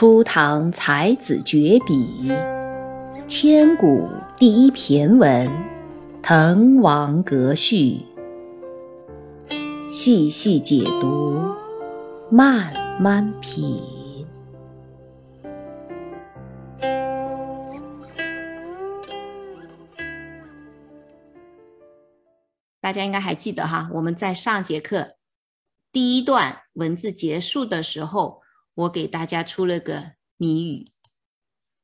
初唐才子绝笔，千古第一骈文《滕王阁序》，细细解读，慢慢品。大家应该还记得哈，我们在上节课第一段文字结束的时候。我给大家出了个谜语：“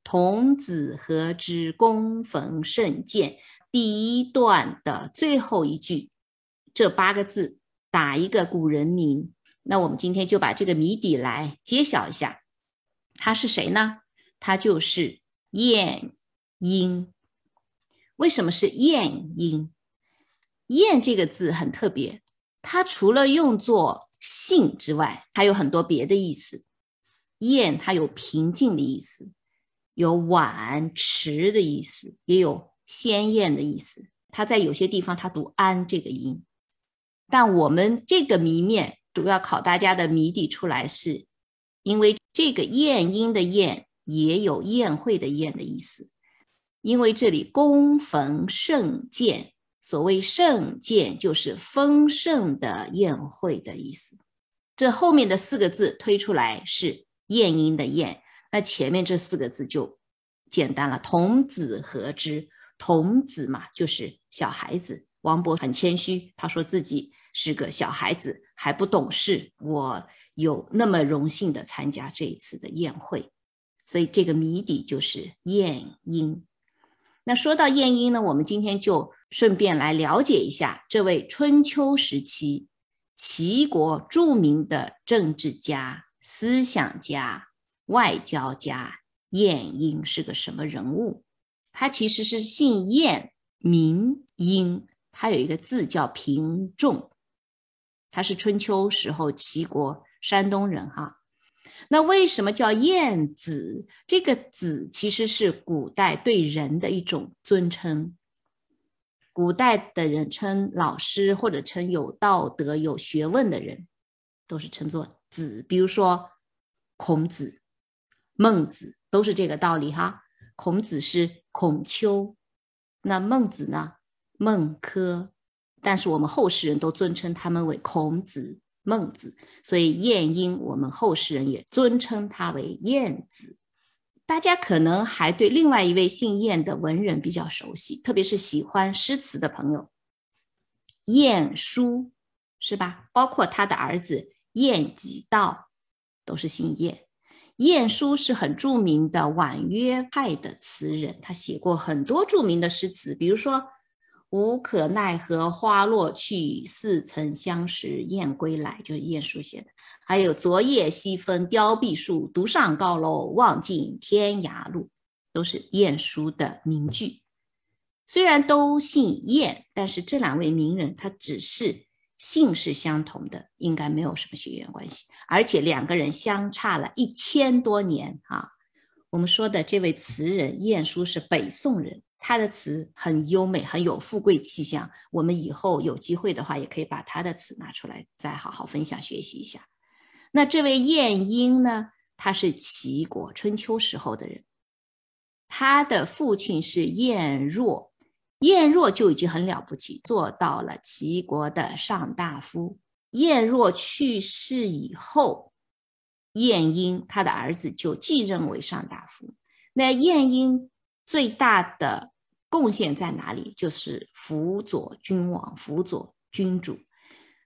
童子何知躬逢胜饯？”第一段的最后一句，这八个字打一个古人名。那我们今天就把这个谜底来揭晓一下，他是谁呢？他就是晏婴。为什么是晏婴？晏这个字很特别，它除了用作姓之外，还有很多别的意思。晏它有平静的意思，有晚迟的意思，也有鲜艳的意思。它在有些地方它读安这个音，但我们这个谜面主要考大家的谜底出来，是因为这个晏婴的晏也有宴会的宴的意思，因为这里恭逢盛饯，所谓盛饯就是丰盛的宴会的意思。这后面的四个字推出来是。晏婴的晏，那前面这四个字就简单了。童子何之？童子嘛，就是小孩子。王勃很谦虚，他说自己是个小孩子，还不懂事。我有那么荣幸的参加这一次的宴会，所以这个谜底就是晏婴。那说到晏婴呢，我们今天就顺便来了解一下这位春秋时期齐国著名的政治家。思想家、外交家晏婴是个什么人物？他其实是姓晏，名婴，他有一个字叫平仲，他是春秋时候齐国山东人哈。那为什么叫晏子？这个子其实是古代对人的一种尊称，古代的人称老师或者称有道德、有学问的人，都是称作。子，比如说孔子、孟子，都是这个道理哈。孔子是孔丘，那孟子呢？孟轲。但是我们后世人都尊称他们为孔子、孟子，所以晏婴，我们后世人也尊称他为晏子。大家可能还对另外一位姓晏的文人比较熟悉，特别是喜欢诗词的朋友，晏殊是吧？包括他的儿子。晏几道都是姓晏，晏殊是很著名的婉约派的词人，他写过很多著名的诗词，比如说“无可奈何花落去，似曾相识燕归来”，就是晏殊写的；还有“昨夜西风凋碧树，独上高楼望尽天涯路”，都是晏殊的名句。虽然都姓晏，但是这两位名人他只是。姓是相同的，应该没有什么血缘关系，而且两个人相差了一千多年啊。我们说的这位词人晏殊是北宋人，他的词很优美，很有富贵气象。我们以后有机会的话，也可以把他的词拿出来，再好好分享学习一下。那这位晏婴呢？他是齐国春秋时候的人，他的父亲是晏若。晏若就已经很了不起，做到了齐国的上大夫。晏若去世以后，晏婴他的儿子就继任为上大夫。那晏婴最大的贡献在哪里？就是辅佐君王，辅佐君主。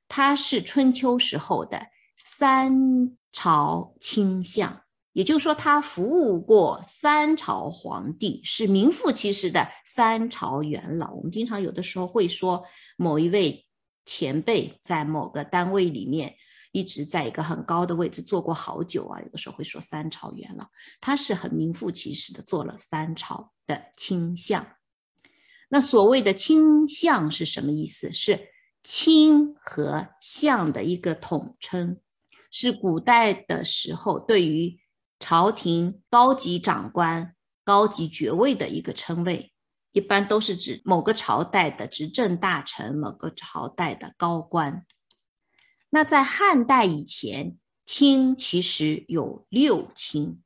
他是春秋时候的三朝卿相。也就是说，他服务过三朝皇帝，是名副其实的三朝元老。我们经常有的时候会说，某一位前辈在某个单位里面一直在一个很高的位置做过好久啊。有的时候会说三朝元老，他是很名副其实的做了三朝的倾向。那所谓的倾向是什么意思？是卿和相的一个统称，是古代的时候对于。朝廷高级长官、高级爵位的一个称谓，一般都是指某个朝代的执政大臣、某个朝代的高官。那在汉代以前，卿其实有六卿，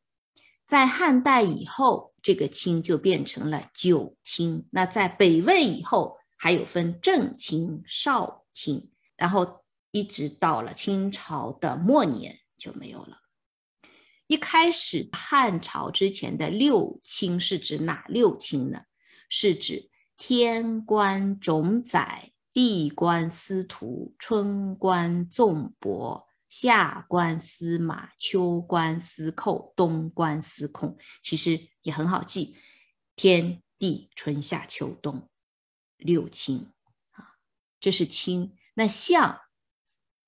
在汉代以后，这个清就变成了九卿。那在北魏以后，还有分正卿、少卿，然后一直到了清朝的末年就没有了。一开始汉朝之前的六卿是指哪六卿呢？是指天官总宰、地官司徒、春官纵伯、夏官司马、秋官司寇、冬官司空。其实也很好记，天地春夏秋冬六卿啊，这是卿。那相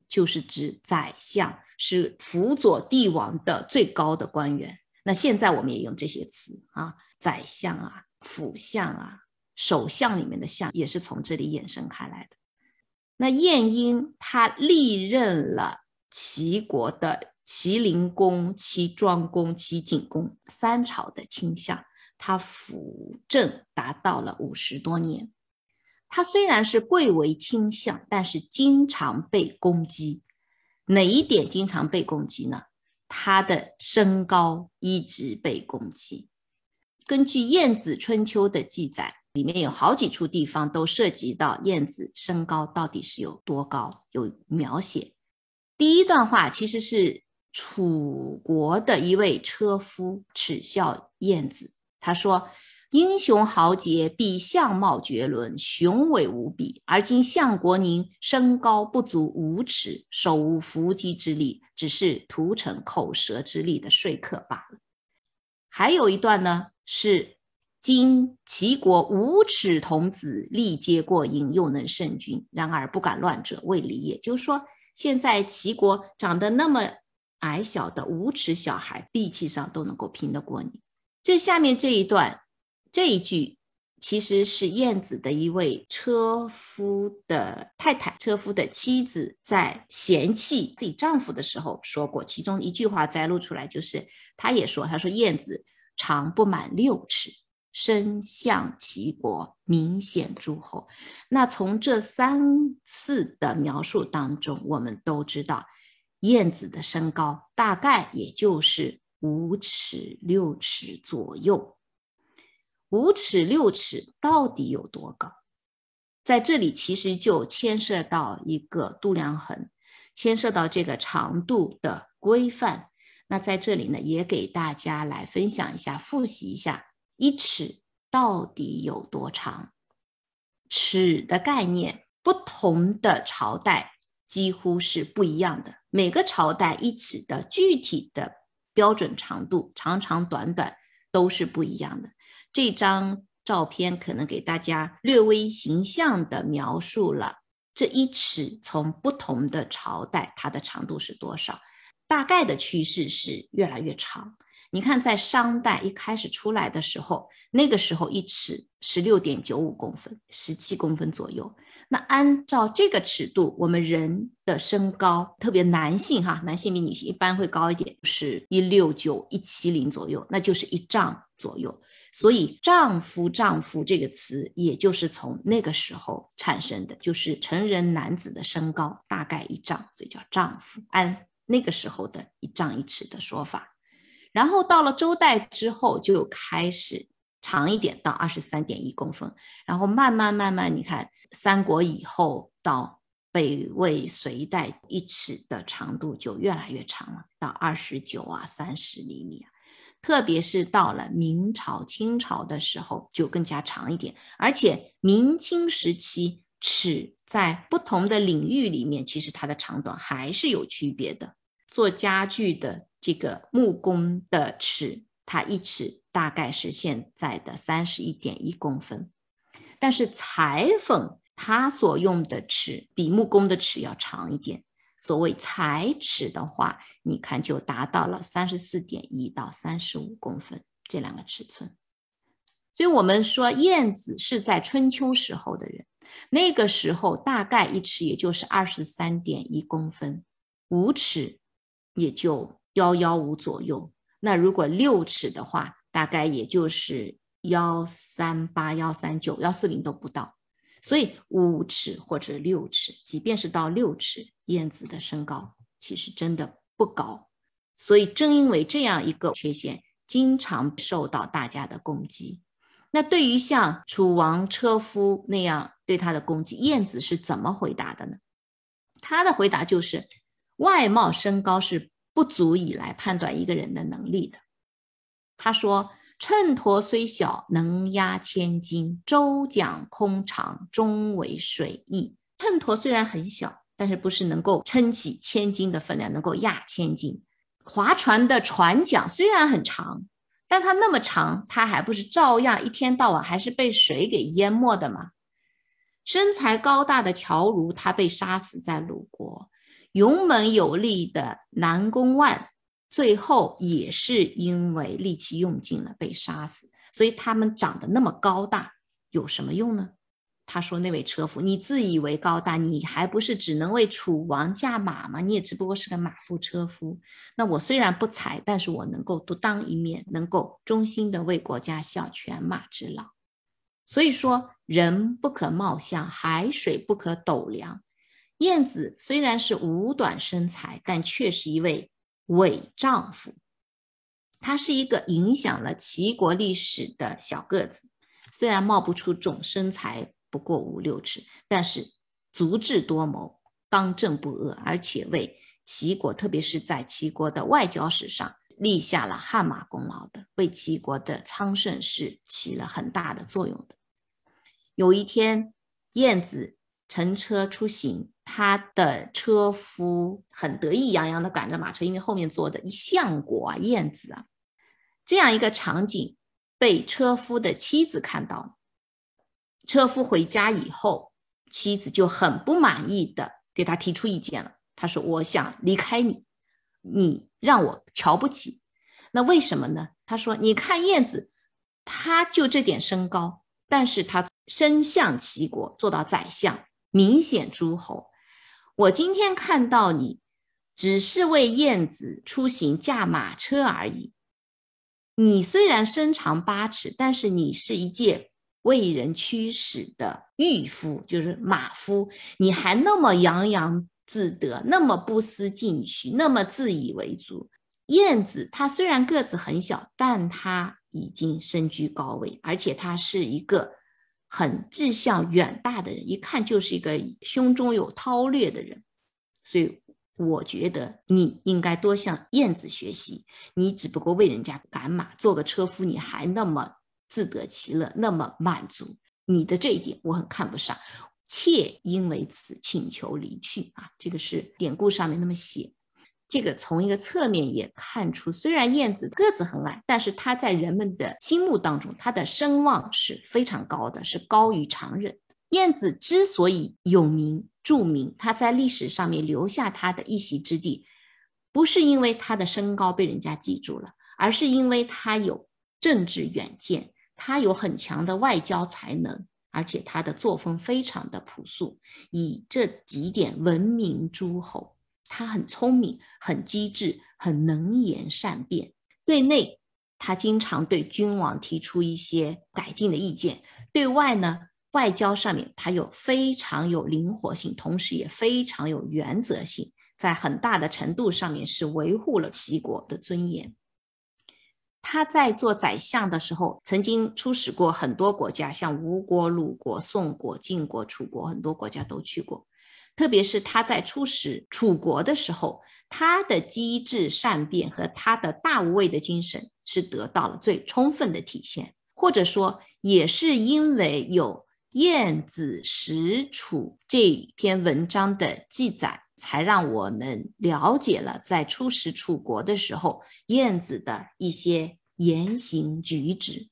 就是指宰相。是辅佐帝王的最高的官员。那现在我们也用这些词啊，宰相啊、辅相啊、首相里面的相，也是从这里衍生开来的。那晏婴他历任了齐国的齐灵公、齐庄公、齐景公三朝的卿相，他辅政达到了五十多年。他虽然是贵为卿相，但是经常被攻击。哪一点经常被攻击呢？他的身高一直被攻击。根据《晏子春秋》的记载，里面有好几处地方都涉及到晏子身高到底是有多高，有描写。第一段话其实是楚国的一位车夫耻笑晏子，他说。英雄豪杰必相貌绝伦，雄伟无比。而今相国您身高不足五尺，手无缚鸡之力，只是屠城口舌之力的说客罢了。还有一段呢，是今齐国五尺童子力皆过引，又能胜君，然而不敢乱者，未离也。就是说，现在齐国长得那么矮小的五尺小孩，力气上都能够拼得过你。这下面这一段。这一句其实是晏子的一位车夫的太太，车夫的妻子在嫌弃自己丈夫的时候说过，其中一句话摘录出来，就是他也说，他说晏子长不满六尺，身像齐国，明显诸侯。那从这三次的描述当中，我们都知道晏子的身高大概也就是五尺六尺左右。五尺六尺到底有多高？在这里其实就牵涉到一个度量衡，牵涉到这个长度的规范。那在这里呢，也给大家来分享一下，复习一下一尺到底有多长。尺的概念，不同的朝代几乎是不一样的。每个朝代一尺的具体的标准长度，长长短短都是不一样的。这张照片可能给大家略微形象的描述了这一尺从不同的朝代它的长度是多少，大概的趋势是越来越长。你看，在商代一开始出来的时候，那个时候一尺十六点九五公分，十七公分左右。那按照这个尺度，我们人的身高，特别男性哈，男性比女性一般会高一点，是一六九一七零左右，那就是一丈左右。所以“丈夫”“丈夫”这个词，也就是从那个时候产生的，就是成人男子的身高大概一丈，所以叫丈夫。按那个时候的一丈一尺的说法。然后到了周代之后，就有开始长一点，到二十三点一公分。然后慢慢慢慢，你看三国以后到北魏、隋代，一尺的长度就越来越长了，到二十九啊、三十厘米啊。特别是到了明朝、清朝的时候，就更加长一点。而且明清时期，尺在不同的领域里面，其实它的长短还是有区别的。做家具的。这个木工的尺，它一尺大概是现在的三十一点一公分，但是裁缝他所用的尺比木工的尺要长一点。所谓裁尺的话，你看就达到了三十四点一到三十五公分这两个尺寸。所以，我们说晏子是在春秋时候的人，那个时候大概一尺也就是二十三点一公分，五尺也就。幺幺五左右，那如果六尺的话，大概也就是幺三八、幺三九、幺四零都不到。所以五尺或者六尺，即便是到六尺，燕子的身高其实真的不高。所以正因为这样一个缺陷，经常受到大家的攻击。那对于像楚王车夫那样对他的攻击，晏子是怎么回答的呢？他的回答就是：外貌身高是不足以来判断一个人的能力的。他说：“秤砣虽小，能压千斤；舟桨空长，终为水溢。”秤砣虽然很小，但是不是能够撑起千斤的分量，能够压千斤。划船的船桨虽然很长。但它那么长，它还不是照样一天到晚还是被水给淹没的吗？身材高大的乔如，他被杀死在鲁国；勇猛有力的南宫万，最后也是因为力气用尽了被杀死。所以他们长得那么高大，有什么用呢？他说：“那位车夫，你自以为高大，你还不是只能为楚王驾马吗？你也只不过是个马夫车夫。那我虽然不才，但是我能够独当一面，能够忠心的为国家效犬马之劳。所以说，人不可貌相，海水不可斗量。晏子虽然是五短身材，但却是一位伪丈夫。他是一个影响了齐国历史的小个子，虽然貌不出众，身材。”不过五六尺，但是足智多谋、刚正不阿，而且为齐国，特别是在齐国的外交史上立下了汗马功劳的，为齐国的昌盛是起了很大的作用的。有一天，晏子乘车出行，他的车夫很得意洋洋地赶着马车，因为后面坐的一相国啊，晏子啊，这样一个场景被车夫的妻子看到。车夫回家以后，妻子就很不满意的给他提出意见了。他说：“我想离开你，你让我瞧不起。那为什么呢？”他说：“你看燕子，他就这点身高，但是他身相齐国，做到宰相，明显诸侯。我今天看到你，只是为燕子出行驾马车而已。你虽然身长八尺，但是你是一介。”为人驱使的御夫就是马夫，你还那么洋洋自得，那么不思进取，那么自以为足。燕子他虽然个子很小，但他已经身居高位，而且他是一个很志向远大的人，一看就是一个胸中有韬略的人。所以我觉得你应该多向燕子学习。你只不过为人家赶马，做个车夫，你还那么。自得其乐，那么满足你的这一点，我很看不上。妾因为此请求离去啊，这个是典故上面那么写。这个从一个侧面也看出，虽然燕子个子很矮，但是他在人们的心目当中，他的声望是非常高的，是高于常人。燕子之所以有名著名，他在历史上面留下他的一席之地，不是因为他的身高被人家记住了，而是因为他有政治远见。他有很强的外交才能，而且他的作风非常的朴素，以这几点闻名诸侯。他很聪明，很机智，很能言善辩。对内，他经常对君王提出一些改进的意见；对外呢，外交上面他有非常有灵活性，同时也非常有原则性，在很大的程度上面是维护了齐国的尊严。他在做宰相的时候，曾经出使过很多国家，像吴国、鲁国、宋国、晋国、楚国，很多国家都去过。特别是他在出使楚国的时候，他的机智善变和他的大无畏的精神是得到了最充分的体现。或者说，也是因为有《晏子使楚》这篇文章的记载。才让我们了解了在出使楚国的时候，晏子的一些言行举止。